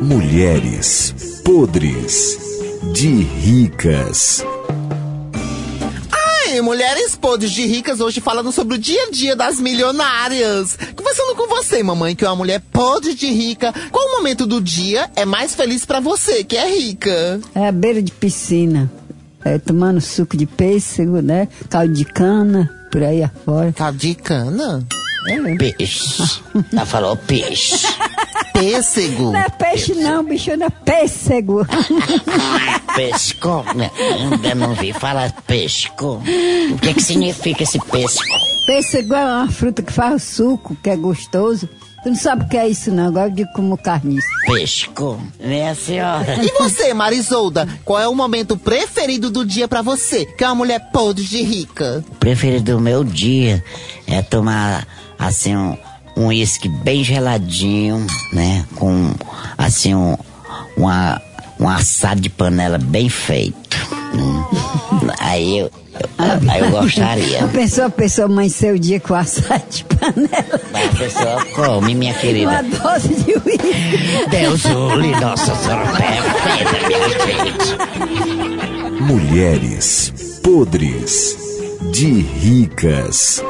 Mulheres podres de ricas. Ai, mulheres podres de ricas hoje falando sobre o dia a dia das milionárias. Conversando com você, mamãe, que é uma mulher podre de rica. Qual momento do dia é mais feliz pra você, que é rica? É a beira de piscina. É, tomando suco de pêssego, né? Caldo de cana, por aí afora. Caldo de cana? É. Peixe. Ela falou peixe. Pêssego. Não é peixe não, bicho, não é pêssego. Pesco. né? Ainda não vi falar pesco. O que que significa esse pesco? Pêssego é uma fruta que faz suco, que é gostoso. Tu não sabe o que é isso não, agora eu digo como carniça. Pesco. Minha senhora. E você, Marisolda, qual é o momento preferido do dia pra você, que é uma mulher podre de rica? O preferido do meu dia é tomar, assim, um um uísque bem geladinho, né? Com, assim, um, uma, um assado de panela bem feito. Aí eu, eu, aí eu gostaria. A pessoa, a pessoa amanheceu o dia com assado de panela. Mas a pessoa come, minha Uma querida. dose de uísque. Deus ule, nossa senhora perfeita, minha gente. Mulheres podres de ricas.